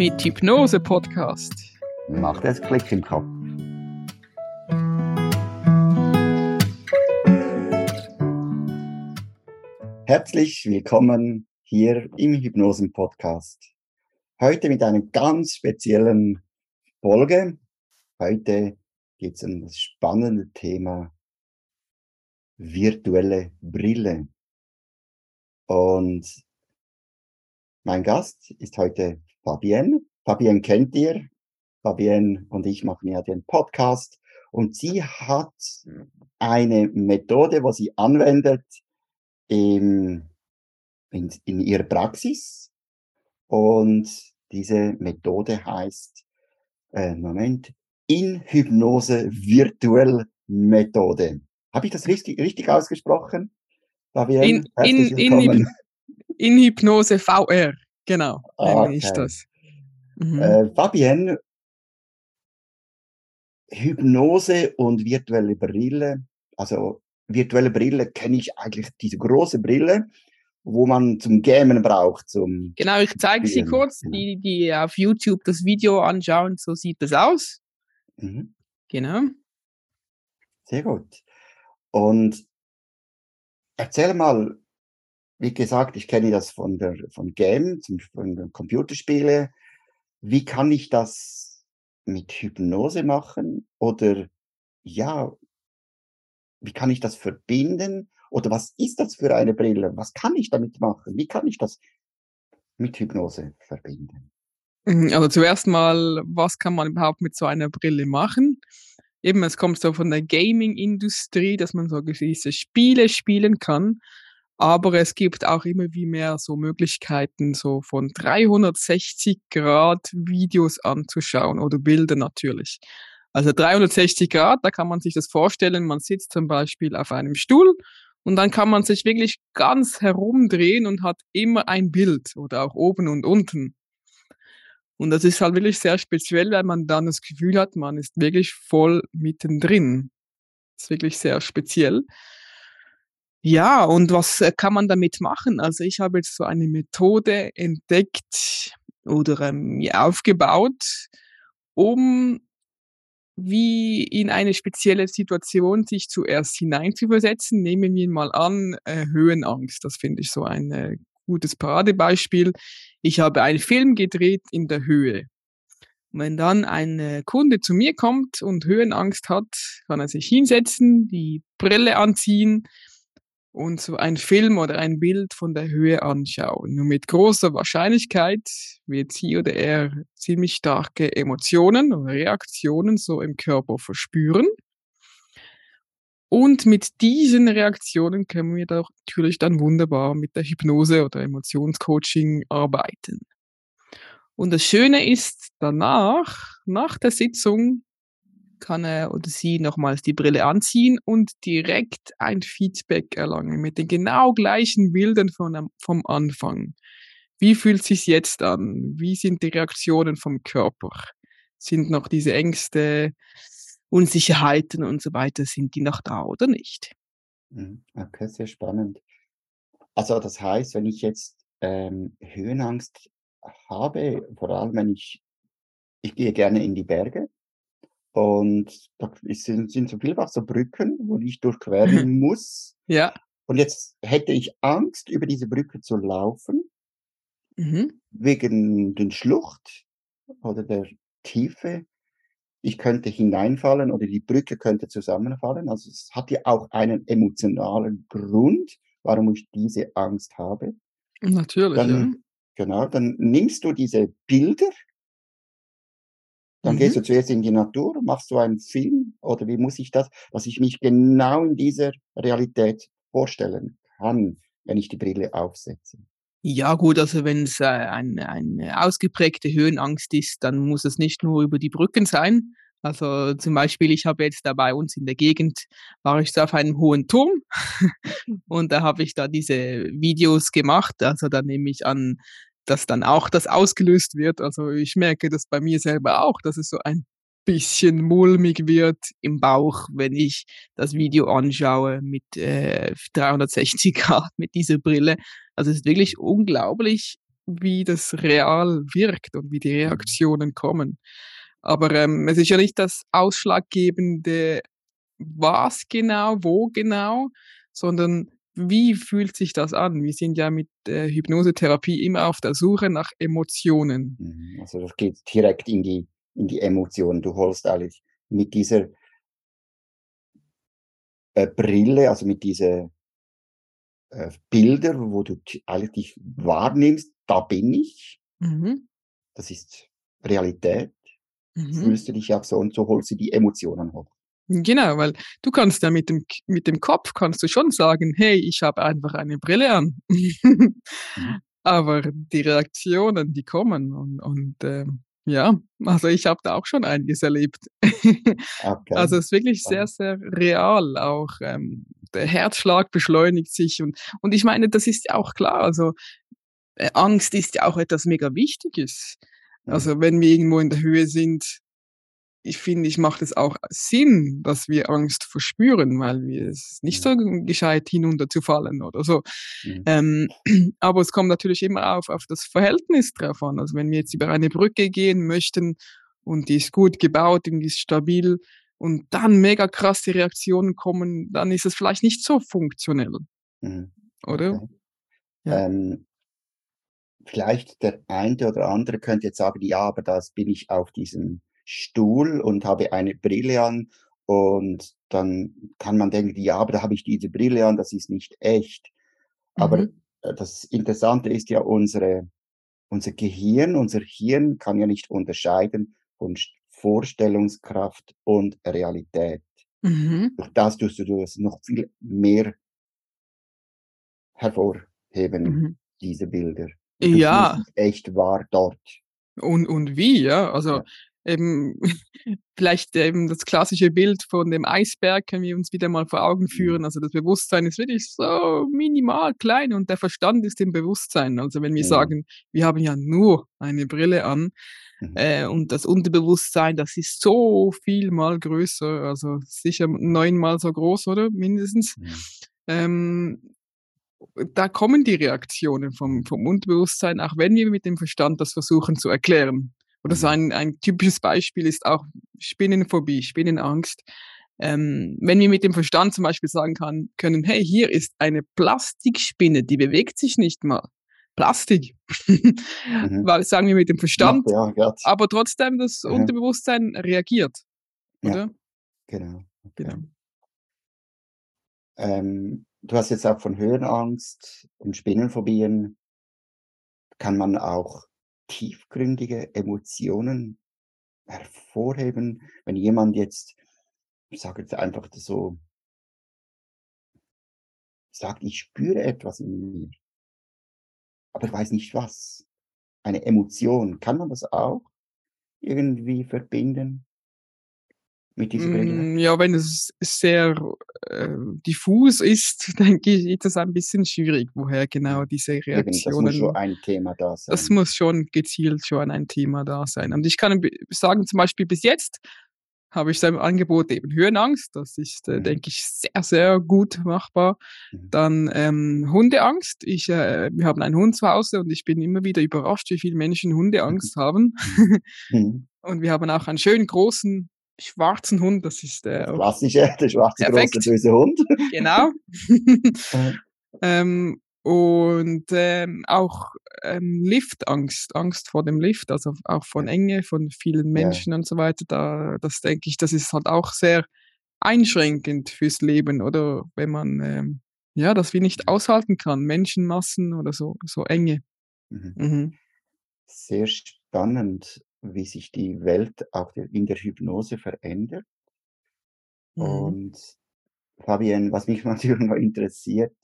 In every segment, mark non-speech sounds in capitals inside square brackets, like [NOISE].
mit Hypnose-Podcast. Macht es Klick im Kopf. Herzlich willkommen hier im Hypnosen-Podcast. Heute mit einer ganz speziellen Folge. Heute geht es um das spannende Thema virtuelle Brille. Und mein Gast ist heute Fabienne. Fabienne kennt ihr. Fabienne und ich machen ja den Podcast. Und sie hat eine Methode, wo sie anwendet in, in, in ihrer Praxis. Und diese Methode heißt, äh, Moment, in Hypnose virtuell Methode. Habe ich das richtig, richtig ausgesprochen? Fabienne, in, in, in, in Hypnose VR. Genau, ah, okay. ich das. Mhm. Äh, Fabienne, Hypnose und virtuelle Brille, also virtuelle Brille kenne ich eigentlich diese große Brille, wo man zum Gamen braucht. Zum genau, ich zeige sie kurz, ja. die, die auf YouTube das Video anschauen, so sieht das aus. Mhm. Genau. Sehr gut. Und erzähl mal, wie gesagt, ich kenne das von der von Game, von den Computerspiele. Wie kann ich das mit Hypnose machen? Oder ja, wie kann ich das verbinden? Oder was ist das für eine Brille? Was kann ich damit machen? Wie kann ich das mit Hypnose verbinden? Mhm, also zuerst mal, was kann man überhaupt mit so einer Brille machen? Eben, es kommt so von der Gaming-Industrie, dass man so gewisse Spiele spielen kann. Aber es gibt auch immer wie mehr so Möglichkeiten, so von 360 Grad Videos anzuschauen oder Bilder natürlich. Also 360 Grad, da kann man sich das vorstellen, man sitzt zum Beispiel auf einem Stuhl und dann kann man sich wirklich ganz herumdrehen und hat immer ein Bild oder auch oben und unten. Und das ist halt wirklich sehr speziell, weil man dann das Gefühl hat, man ist wirklich voll mittendrin. Das ist wirklich sehr speziell. Ja, und was äh, kann man damit machen? Also ich habe jetzt so eine Methode entdeckt oder ähm, aufgebaut, um wie in eine spezielle Situation sich zuerst hineinzuversetzen. Nehmen wir mal an, äh, Höhenangst. Das finde ich so ein äh, gutes Paradebeispiel. Ich habe einen Film gedreht in der Höhe. Wenn dann ein äh, Kunde zu mir kommt und Höhenangst hat, kann er sich hinsetzen, die Brille anziehen und so ein Film oder ein Bild von der Höhe anschauen. Nur mit großer Wahrscheinlichkeit wird sie oder er ziemlich starke Emotionen oder Reaktionen so im Körper verspüren. Und mit diesen Reaktionen können wir doch natürlich dann wunderbar mit der Hypnose oder Emotionscoaching arbeiten. Und das Schöne ist, danach, nach der Sitzung, kann er oder sie nochmals die Brille anziehen und direkt ein Feedback erlangen mit den genau gleichen Bildern von, vom Anfang. Wie fühlt sich jetzt an? Wie sind die Reaktionen vom Körper? Sind noch diese Ängste, Unsicherheiten und so weiter, sind die noch da oder nicht? Mhm. Okay, sehr spannend. Also das heißt, wenn ich jetzt ähm, Höhenangst habe, vor allem wenn ich, ich gehe gerne in die Berge, und da sind, sind so vielfach so Brücken, wo ich durchqueren [LAUGHS] muss. Ja. Und jetzt hätte ich Angst, über diese Brücke zu laufen, mhm. wegen den Schlucht oder der Tiefe. Ich könnte hineinfallen oder die Brücke könnte zusammenfallen. Also es hat ja auch einen emotionalen Grund, warum ich diese Angst habe. Natürlich. Dann, ja. Genau, dann nimmst du diese Bilder, dann mhm. gehst du zuerst in die Natur, machst du einen Film oder wie muss ich das, dass ich mich genau in dieser Realität vorstellen kann, wenn ich die Brille aufsetze. Ja gut, also wenn es äh, eine, eine ausgeprägte Höhenangst ist, dann muss es nicht nur über die Brücken sein. Also zum Beispiel, ich habe jetzt da bei uns in der Gegend, war ich so auf einem hohen Turm [LAUGHS] und da habe ich da diese Videos gemacht. Also da nehme ich an, dass dann auch das ausgelöst wird. Also ich merke das bei mir selber auch, dass es so ein bisschen mulmig wird im Bauch, wenn ich das Video anschaue mit äh, 360 Grad mit dieser Brille. Also es ist wirklich unglaublich, wie das real wirkt und wie die mhm. Reaktionen kommen. Aber ähm, es ist ja nicht das Ausschlaggebende, was genau, wo genau, sondern wie fühlt sich das an? Wir sind ja mit der Hypnosetherapie immer auf der Suche nach Emotionen. Mhm, also das geht direkt in die, in die Emotionen. Du holst eigentlich mit dieser äh, Brille, also mit dieser äh, Bilder, wo du eigentlich dich wahrnimmst, da bin ich. Mhm. Das ist Realität. Mhm. Fühlst du dich auch so und so holst du die Emotionen hoch. Genau, weil du kannst ja mit dem, mit dem Kopf kannst du schon sagen, hey, ich habe einfach eine Brille an. mhm. [LAUGHS] Aber die Reaktionen, die kommen und, und äh, ja, also ich habe da auch schon einiges erlebt. [LAUGHS] Okay. Also es ist wirklich sehr, sehr real auch. Ähm, der Herzschlag beschleunigt sich und, und ich meine, das ist ja auch klar. Also äh, Angst ist ja auch etwas mega Wichtiges. Also wenn wir irgendwo in der Höhe sind, ich finde, ich macht es auch Sinn, dass wir Angst verspüren, weil wir es nicht so gescheit hinunterzufallen oder so. Mhm. Ähm, [CLEARS THROAT] aber es kommt natürlich immer auf, auf das Verhältnis drauf an. Also wenn wir jetzt über eine Brücke gehen möchten und die ist gut gebaut und die ist stabil und dann mega krasse Reaktionen kommen, dann ist es vielleicht nicht so funktionell. Mhm. Oder? Okay. Ja. Ähm, vielleicht der eine oder andere könnte jetzt sagen, ja, aber das bin ich auf diesem Stuhl und habe eine Brille an und dann kann man denken, ja, aber da habe ich diese Brille an, das ist nicht echt. Aber mhm. Äh, das Interessante ist ja unsere, unser Gehirn, unser Hirn kann ja nicht unterscheiden von Vorstellungskraft und Realität. Mhm. Durch das tust du das noch viel mehr hervorheben, mhm. diese Bilder. Und ja. Echt wahr dort. Und, und wie, ja? Also ja eben [LAUGHS] vielleicht eben das klassische Bild von dem Eisberg können wir uns wieder mal vor Augen mhm. führen. Also das Bewusstsein ist wirklich so minimal klein und der Verstand ist im Bewusstsein. Also wenn wir ja. sagen, wir haben ja nur eine Brille an mhm. äh, und das Unterbewusstsein, das ist so viel mal größer, also sicher neunmal so groß, oder mindestens. Ja. Ähm, da kommen die Reaktionen vom, vom Unterbewusstsein, auch wenn wir mit dem Verstand das versuchen zu erklären. Oder so mhm. ein, ein typisches Beispiel ist auch Spinnenphobie, Spinnenangst. Ähm, wenn wir mit dem Verstand zum Beispiel sagen kann, können, hey, hier ist eine Plastikspinne, die bewegt sich nicht mal. Plastik. [LAUGHS] mhm. Weil sagen wir mit dem Verstand, ja, ja, aber trotzdem das mhm. Unterbewusstsein reagiert. Oder? Ja, genau. Okay. genau. Ähm, du hast jetzt auch von Höhenangst und Spinnenphobien. Kann man auch tiefgründige Emotionen hervorheben, wenn jemand jetzt, ich sage jetzt einfach so, sagt, ich spüre etwas in mir, aber ich weiß nicht was. Eine Emotion, kann man das auch irgendwie verbinden? Mit dieser? Mm, ja, wenn es sehr äh, diffus ist, [LAUGHS] denke ich, ist das ein bisschen schwierig, woher genau diese Reaktionen. Das muss schon ein Thema da sein. Das muss schon gezielt schon ein Thema da sein. Und ich kann sagen, zum Beispiel bis jetzt habe ich sein Angebot eben Höhenangst. Das ist, äh, mhm. denke ich, sehr, sehr gut machbar. Mhm. Dann ähm, Hundeangst. Ich, äh, wir haben einen Hund zu Hause und ich bin immer wieder überrascht, wie viele Menschen Hundeangst mhm. haben. Mhm. [LAUGHS] und wir haben auch einen schönen großen schwarzen Hund, das ist der. Das klassische, der schwarze perfekt. große böse Hund. [LAUGHS] Genau. ähm, und ähm, auch ähm, Liftangst, Angst vor dem Lift, also auch von Enge, von vielen Menschen ja. und so weiter. Da, das denke ich, das ist halt auch sehr einschränkend fürs Leben, oder wenn man ähm, ja das wie nicht aushalten kann, Menschenmassen oder so, so Enge. Mhm. Mhm. Sehr spannend wie sich die Welt auch in der Hypnose verändert. Mhm. Und Fabian, was mich [LAUGHS] natürlich noch interessiert,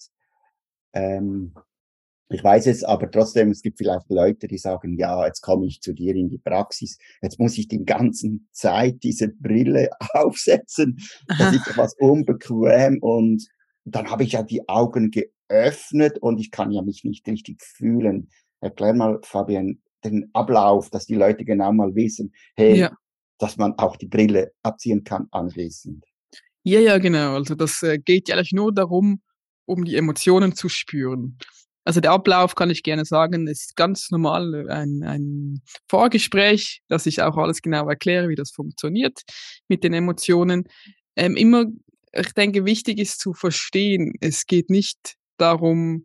ähm, ich weiß es, aber trotzdem, es gibt vielleicht Leute, die sagen, ja, jetzt komme ich zu dir in die Praxis, jetzt muss ich die ganzen Zeit diese Brille [LAUGHS] aufsetzen, das ist etwas [LAUGHS] unbequem und dann habe ich ja die Augen geöffnet und ich kann ja mich nicht richtig fühlen. Erklär mal, Fabian, den Ablauf, dass die Leute genau mal wissen, hey, ja. dass man auch die Brille abziehen kann anschließend. Ja, ja, genau. Also das äh, geht ja eigentlich nur darum, um die Emotionen zu spüren. Also der Ablauf kann ich gerne sagen, ist ganz normal ein, ein Vorgespräch, dass ich auch alles genau erkläre, wie das funktioniert mit den Emotionen. Ähm, immer, ich denke, wichtig ist zu verstehen, es geht nicht darum,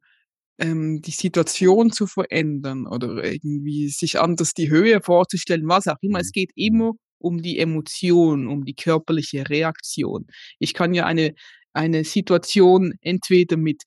ähm, die Situation zu verändern oder irgendwie sich anders die Höhe vorzustellen, was auch immer. Es Mhm. geht immer um die Emotion, um die körperliche Reaktion. Ich kann ja eine, eine Situation entweder mit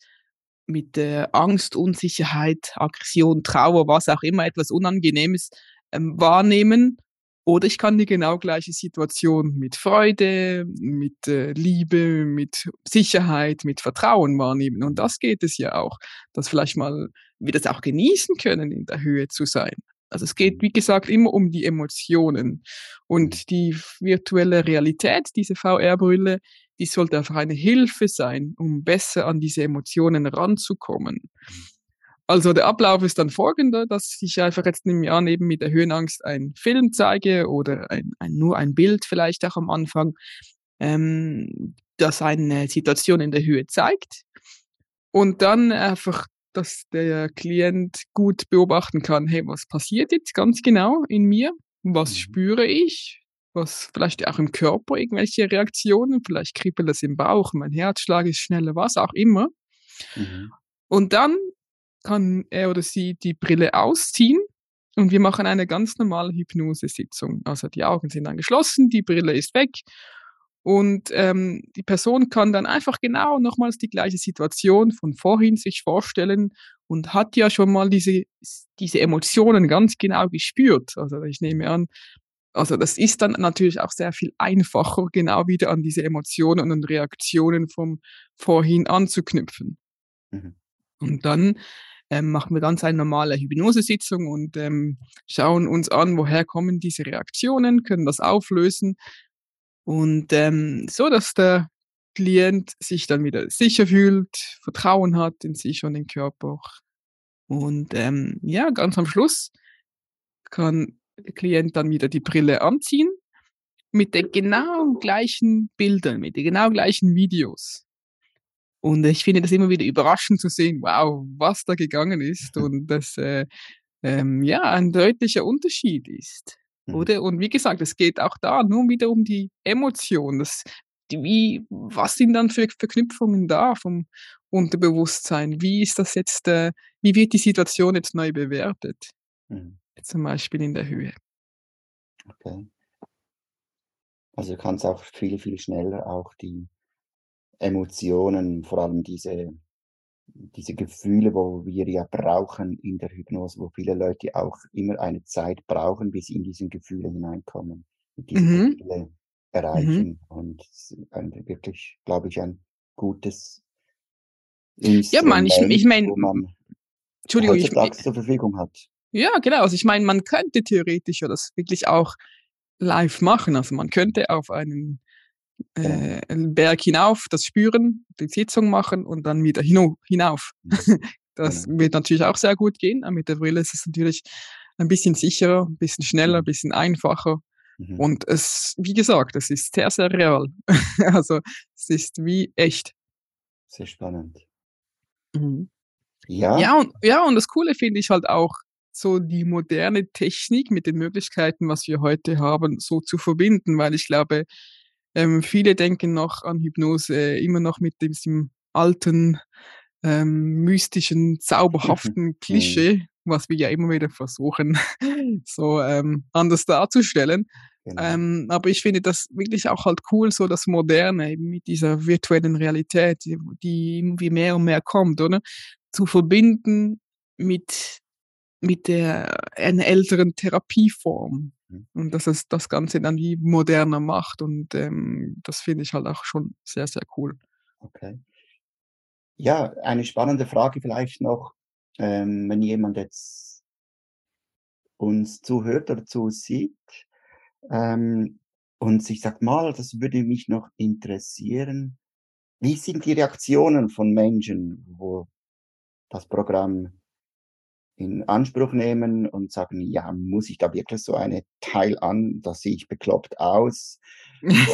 mit äh, Angst, Unsicherheit, Aggression, Trauer, was auch immer, etwas Unangenehmes ähm, wahrnehmen. Oder ich kann die genau gleiche Situation mit Freude, mit äh, Liebe, mit Sicherheit, mit Vertrauen wahrnehmen. Und das geht es ja auch, dass vielleicht mal wir das auch genießen können, in der Höhe zu sein. Also es geht, Mhm. wie gesagt, immer um die Emotionen. Mhm. Und die virtuelle Realität, diese VR-Brille, die sollte einfach eine Hilfe sein, um besser an diese Emotionen ranzukommen. Also der Ablauf ist dann folgender, dass ich einfach jetzt ich an, eben mit der Höhenangst einen Film zeige oder ein, ein, nur ein Bild vielleicht auch am Anfang, ähm, das eine Situation in der Höhe zeigt. Und dann einfach, dass der Klient gut beobachten kann, hey, was passiert jetzt ganz genau in mir? Was Mhm. spüre ich? Was vielleicht auch im Körper irgendwelche Reaktionen, vielleicht kribbelt es im Bauch, mein Herzschlag ist schneller, was auch immer. Mhm. Und dann kann er oder sie die Brille ausziehen und wir machen eine ganz normale Hypnosesitzung. Also die Augen sind dann geschlossen, die Brille ist weg und ähm, die Person kann dann einfach genau nochmals die gleiche Situation von vorhin sich vorstellen und hat ja schon mal diese, diese Emotionen ganz genau gespürt. Also ich nehme an, also das ist dann natürlich auch sehr viel einfacher, genau wieder an diese Emotionen und Reaktionen vom vorhin anzuknüpfen. Mhm. Und dann ähm, machen wir ganz eine normale Hypnosesitzung und ähm, schauen uns an, woher kommen diese Reaktionen, können das auflösen und ähm, so, dass der Klient sich dann wieder sicher fühlt, Vertrauen hat in sich und den Körper. Und ähm, ja, ganz am Schluss kann der Klient dann wieder die Brille anziehen mit den genau gleichen Bildern, mit den genau gleichen Videos. Und ich finde das immer wieder überraschend zu sehen, wow, was da gegangen ist [LAUGHS] und dass äh, ähm, ja ein deutlicher Unterschied ist. Mhm. Oder? Und wie gesagt, es geht auch da nur wieder um die Emotion. Das, die, wie, was sind dann für Verknüpfungen da vom Unterbewusstsein? Wie ist das jetzt, äh, wie wird die Situation jetzt neu bewertet? Mhm. Zum Beispiel in der Höhe. Okay. Also du kannst auch viel, viel schneller auch die Emotionen, vor allem diese, diese Gefühle, wo wir ja brauchen in der Hypnose, wo viele Leute auch immer eine Zeit brauchen, bis sie in diesen Gefühle hineinkommen, und diese Mhm. Gefühle Mhm. erreichen. Und es ist ein, wirklich, glaube ich, ein gutes Ja, man, ich, ich meine, wo man Entschuldigung, ich, heutzutage zur Verfügung hat. ja, genau. Also ich meine, man könnte theoretisch ja das wirklich auch live machen. Also man könnte auf einen. Äh, einen Berg hinauf, das spüren, die Sitzung machen und dann wieder hino, hinauf. Mhm. [LAUGHS] Das Genau. wird natürlich auch sehr gut gehen. Aber mit der Brille ist es natürlich ein bisschen sicherer, ein bisschen schneller, ein Mhm. bisschen einfacher. Mhm. Und es, wie gesagt, es ist sehr, sehr real. [LAUGHS] also es ist wie echt. Sehr spannend. Mhm. Ja, Ja, und, ja, und das Coole finde ich halt auch, so die moderne Technik mit den Möglichkeiten, was wir heute haben, so zu verbinden, weil ich glaube, ähm, viele denken noch an Hypnose immer noch mit diesem alten, ähm, mystischen, [LAUGHS] zauberhaften Mhm. Klischee, was wir ja immer wieder versuchen, [LAUGHS] so ähm, anders darzustellen. genau. Ähm, aber ich finde das wirklich auch halt cool, so das Moderne eben mit dieser virtuellen Realität, die, die irgendwie mehr und mehr kommt, oder? Zu verbinden mit, mit der, einer älteren Therapieform. Mhm. Und dass es das Ganze dann wie moderner macht. Und ähm, das finde ich halt auch schon sehr, sehr cool. Okay. Ja, eine spannende Frage vielleicht noch, ähm, wenn jemand jetzt uns zuhört oder zusieht, ähm, und sich sagt: „Mal, das würde mich noch interessieren.“ Wie sind die Reaktionen von Menschen, wo das Programm in Anspruch nehmen und sagen: „Ja, muss ich da wirklich so eine Teil an? Da sehe ich bekloppt aus.“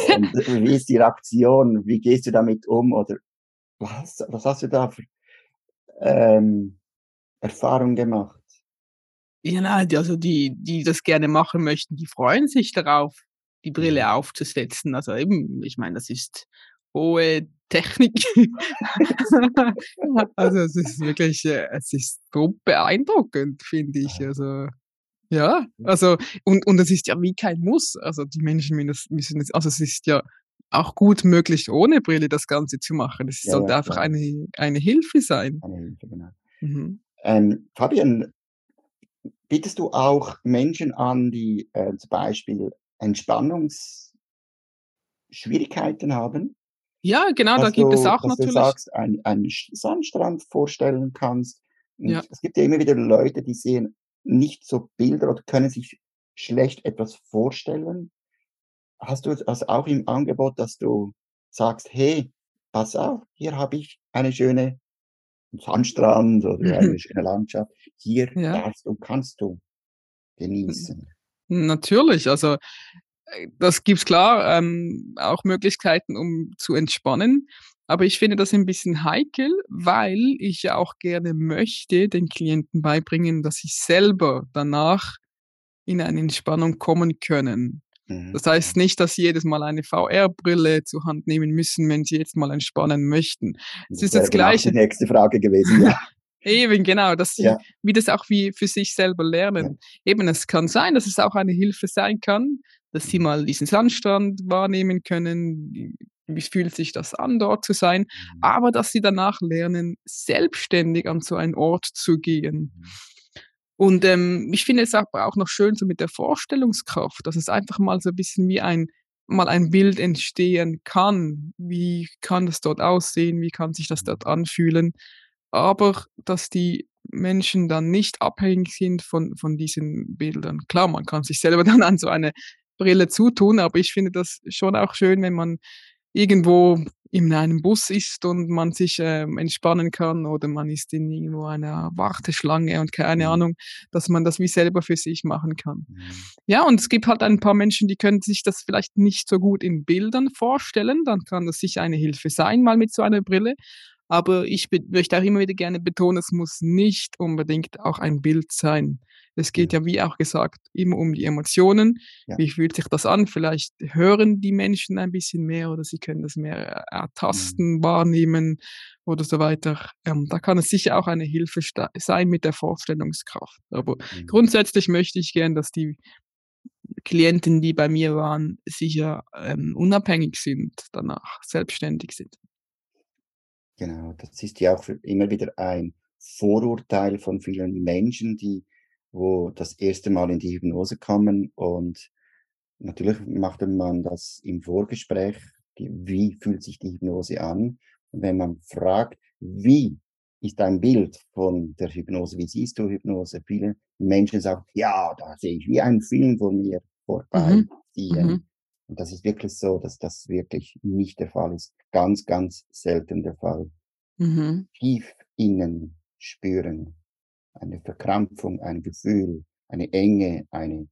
Und [LAUGHS] wie ist die Reaktion? Wie gehst du damit um? Oder was was hast du da für ähm Erfahrung gemacht? Ja, nein, also die die das gerne machen möchten, die freuen sich darauf, die Mhm. Brille aufzusetzen. Also eben, ich meine, das ist hohe Technik. [LAUGHS] Also, es ist wirklich äh, es ist so beeindruckend, finde ich. Also, ja, also und und es ist ja wie kein Muss. Also, die Menschen müssen es also, es ist ja auch gut möglich, ohne Brille das Ganze zu machen. Es Ja, ja, sollte einfach klar. eine eine Hilfe sein. Eine Hilfe, genau. Mhm. Ähm, Fabian, bietest du auch Menschen an, die, äh, zum Beispiel Entspannungsschwierigkeiten haben? Ja, genau, da Dass gibt es du auch dass du natürlich sagst, ein einen Sch Sandstrand vorstellen kannst. Ja. Es gibt ja immer wieder Leute, die sehen nicht so Bilder oder können sich schlecht etwas vorstellen. Hast du das auch im Angebot, dass du sagst: „Hey, pass auf, hier habe ich eine schöne Sandstrand oder eine schöne Landschaft. Hier Ja. darfst und kannst du genießen.“ Natürlich, also, das gibt's klar, ähm, auch Möglichkeiten, um zu entspannen. Aber ich finde das ein bisschen heikel, weil ich ja auch gerne möchte den Klienten beibringen, dass sie selber danach in eine Entspannung kommen können. Mhm, Das heißt nicht, dass sie jedes Mal eine VR-Brille zur Hand nehmen müssen, wenn sie jetzt mal entspannen möchten. Es Das ist das dann auch die Gleiche nächste Frage gewesen, ja. [LAUGHS] Eben, genau, dass sie Ja. wie das auch wie für sich selber Ja. lernen. Eben, es kann sein, dass es auch eine Hilfe sein kann, dass sie Mhm. mal diesen Sandstrand wahrnehmen können. Wie fühlt sich das an, dort zu sein? Mhm. Aber dass sie danach lernen, selbstständig an so einen Ort zu gehen. Mhm. Und, ähm, ich finde es aber auch noch schön so mit der Vorstellungskraft, dass es einfach mal so 'n bisschen wie ein mal ein Bild entstehen kann. Wie kann es dort aussehen? Wie kann sich das Mhm. dort anfühlen? Aber dass die Menschen dann nicht abhängig sind von von diesen Bildern. Klar, man kann sich selber [LAUGHS] dann an so eine Brille zutun, aber ich finde das schon auch schön, wenn man irgendwo in einem Bus ist und man sich, ähm, entspannen kann oder man ist in irgendwo einer Warteschlange und keine Mhm. Ahnung, dass man das wie selber für sich machen kann. Mhm. Ja, und es gibt halt ein paar Menschen, die können sich das vielleicht nicht so gut in Bildern vorstellen, dann kann das sicher eine Hilfe sein, mal mit so einer Brille. Aber ich möchte auch immer wieder gerne betonen, es muss nicht unbedingt auch ein Bild sein. Es geht Ja. ja, wie auch gesagt, immer um die Emotionen. Ja. Wie fühlt sich das an? Vielleicht hören die Menschen ein bisschen mehr oder sie können das mehr Mhm. ertasten, wahrnehmen oder so weiter. Ähm, da kann es sicher auch eine Hilfe sein mit der Vorstellungskraft. Aber Mhm. grundsätzlich möchte ich gern, dass die Klienten, die bei mir waren, sicher, ähm, unabhängig sind, danach selbstständig sind. Genau, das ist ja auch immer wieder ein Vorurteil von vielen Menschen, die wo das erste Mal in die Hypnose kommen und natürlich machte man das im Vorgespräch, wie fühlt sich die Hypnose an? Und wenn man fragt: „Wie ist dein Bild von der Hypnose? Wie siehst du Hypnose?“ Viele Menschen sagen: „Ja, da sehe ich wie einen Film vor mir Mhm. vorbeiziehen.“ Mhm. Und das ist wirklich so, dass das wirklich nicht der Fall ist. Ganz, ganz selten der Fall. Mhm. Tief innen spüren, eine Verkrampfung, ein Gefühl, eine Enge, eine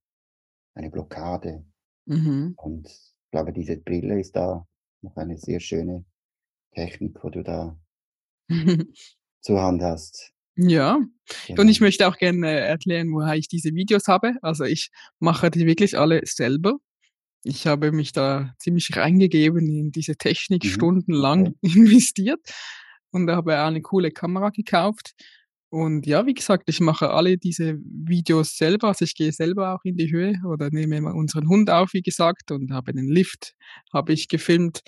eine Blockade. Mhm. Und ich glaube, diese Brille ist da noch eine sehr schöne Technik, wo du da [LAUGHS] zur Hand hast. Ja, und ich Genau. möchte auch gerne erklären, woher ich diese Videos habe. Also, ich mache die wirklich alle selber. Ich habe mich da ziemlich reingegeben in diese Technik, Mhm, stundenlang okay. [LAUGHS] investiert und habe eine coole Kamera gekauft. Und ja, wie gesagt, ich mache alle diese Videos selber. Also, ich gehe selber auch in die Höhe oder nehme mal unseren Hund auf, wie gesagt, und habe den Lift habe ich gefilmt.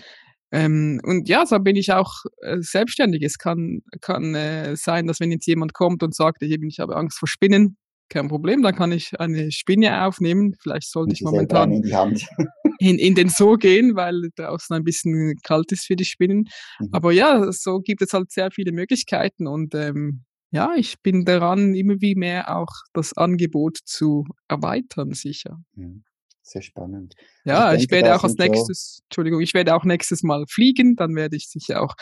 Ähm, und ja, so bin ich auch, äh, selbstständig. Es kann kann, äh, sein, dass wenn jetzt jemand kommt und sagt: „Ich eben, ich habe Angst vor Spinnen“, kein Problem, dann kann ich eine Spinne aufnehmen. Vielleicht sollte ich momentan in die Hand. [LAUGHS] in in den Zoo gehen, weil draußen ein bisschen kalt ist für die Spinnen. Mhm. Aber ja, so gibt es halt sehr viele Möglichkeiten und, ähm, ja, ich bin daran, immer wie mehr auch das Angebot zu erweitern, sicher. Mhm. Sehr spannend. Also, ich Ja, ich denke, da werde auch als sind so nächstes Entschuldigung, ich werde auch nächstes Mal fliegen, dann werde ich sicher auch,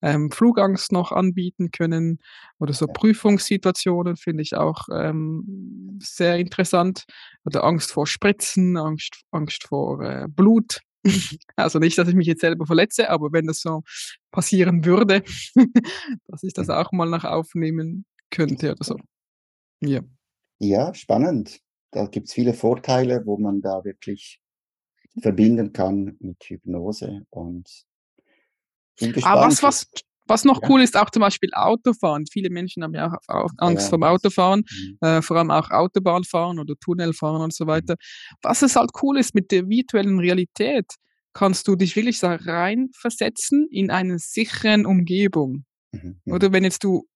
ähm, Flugangst noch anbieten können oder so Ja. Prüfungssituationen finde ich auch, ähm, sehr interessant. Oder Angst vor Spritzen, Angst Angst vor, äh, Blut. [LAUGHS] Also, nicht, dass ich mich jetzt selber verletze, aber wenn das so passieren würde, [LAUGHS] dass ich das Mhm. auch mal noch aufnehmen könnte oder so. Ja. Ja, spannend. Da gibt es viele Vorteile, wo man da wirklich verbinden kann mit Hypnose und bin gespannt. Aber was, was, was noch ja. cool ist, auch zum Beispiel Autofahren. Viele Menschen haben ja auch Angst ja. vom Autofahren, mhm. äh, vor allem auch Autobahnfahren oder Tunnelfahren und so mhm. weiter. Was es halt cool ist mit der virtuellen Realität, kannst du dich wirklich reinversetzen in eine sichere Umgebung. Mhm. Oder wenn jetzt du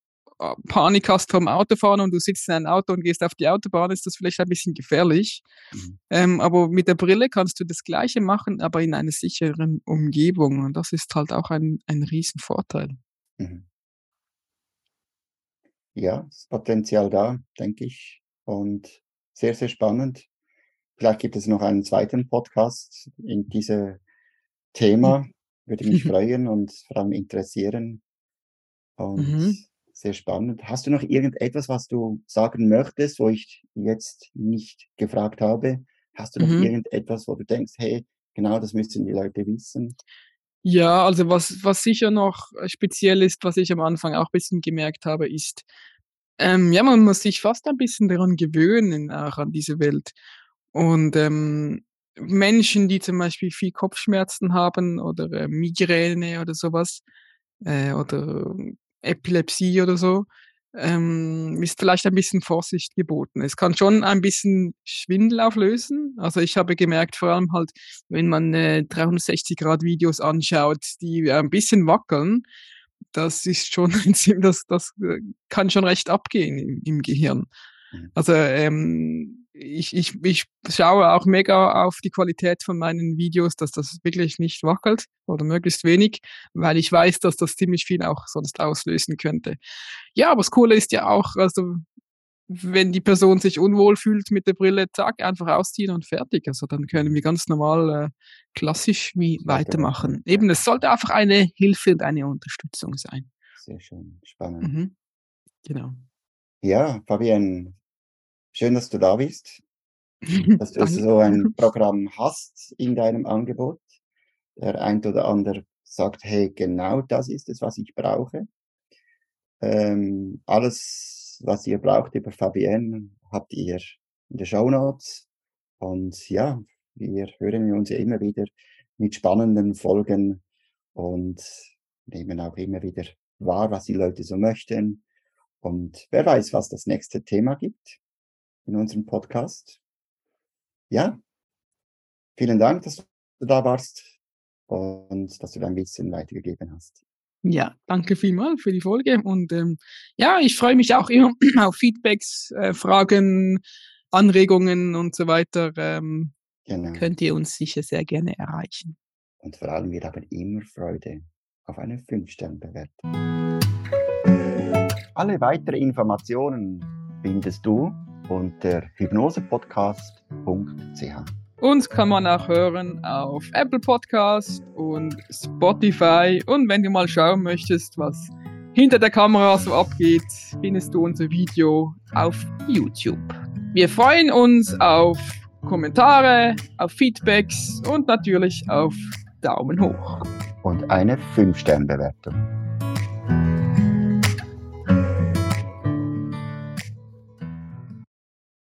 Panik hast vom Autofahren und du sitzt in einem Auto und gehst auf die Autobahn, ist das vielleicht ein bisschen gefährlich. Mhm. Ähm, aber mit der Brille kannst du das Gleiche machen, aber in einer sicheren Umgebung. Und das ist halt auch ein, ein Riesenvorteil. Mhm. Ja, das Potenzial da, denke ich. Und sehr, sehr spannend. Vielleicht gibt es noch einen zweiten Podcast in diesem Thema. Würde mich [LAUGHS] freuen und vor allem interessieren. Und mhm sehr spannend. Hast du noch irgendetwas, was du sagen möchtest, wo ich jetzt nicht gefragt habe? Hast du noch mhm. irgendetwas, wo du denkst, hey, genau das müssen die Leute wissen? Ja, also was, was sicher noch speziell ist, was ich am Anfang auch ein bisschen gemerkt habe, ist, ähm, ja, man muss sich fast ein bisschen daran gewöhnen, auch an diese Welt. Und ähm, Menschen, die zum Beispiel viel Kopfschmerzen haben oder äh, Migräne oder sowas, äh, oder Epilepsie oder so, ähm, ist vielleicht ein bisschen Vorsicht geboten. Es kann schon ein bisschen Schwindel auflösen. Also ich habe gemerkt, vor allem halt, wenn man äh, 360-Grad-Videos anschaut, die ein bisschen wackeln, das ist schon, [LAUGHS] das, das äh, kann schon recht abgehen im, im Gehirn. Mhm. Also ähm, ich, ich, ich schaue auch mega auf die Qualität von meinen Videos, dass das wirklich nicht wackelt oder möglichst wenig, weil ich weiß, dass das ziemlich viel auch sonst auslösen könnte. Ja, aber das Coole ist ja auch, also wenn die Person sich unwohl fühlt mit der Brille, zack, einfach ausziehen und fertig. Also dann können wir ganz normal äh, klassisch wie weitermachen. Eben, es sollte einfach eine Hilfe und eine Unterstützung sein. Sehr schön, spannend. Mhm. Genau. Ja, Fabian, Schön, dass du da bist, [LAUGHS] dass du so ein [LAUGHS] Programm hast in deinem Angebot. Der ein oder andere sagt, hey, genau das ist es, was ich brauche. Ähm, alles, was ihr braucht über Fabienne, habt ihr in den Show Notes. Und ja, wir hören uns ja immer wieder mit spannenden Folgen und nehmen auch immer wieder wahr, was die Leute so möchten. Und wer weiß, was das nächste Thema gibt in unserem Podcast. Ja, vielen Dank, dass du da warst und dass du dein bisschen weitergegeben hast. Ja, danke vielmals für die Folge und ähm, ja, ich freue mich auch immer [CLEARS THROAT] auf Feedbacks, äh, Fragen, Anregungen und so weiter. Ähm, genau. Könnt ihr uns sicher sehr gerne erreichen. Und vor allem, wir haben immer Freude auf eine 5-Sterne-Bewertung. Alle weiteren Informationen findest du unter hypnosepodcast.ch. Uns kann man auch hören auf Apple Podcast und Spotify. Und wenn du mal schauen möchtest, was hinter der Kamera so abgeht, findest du unser Video auf YouTube. Wir freuen uns auf Kommentare, auf Feedbacks und natürlich auf Daumen hoch. Und eine 5-Sterne-Bewertung.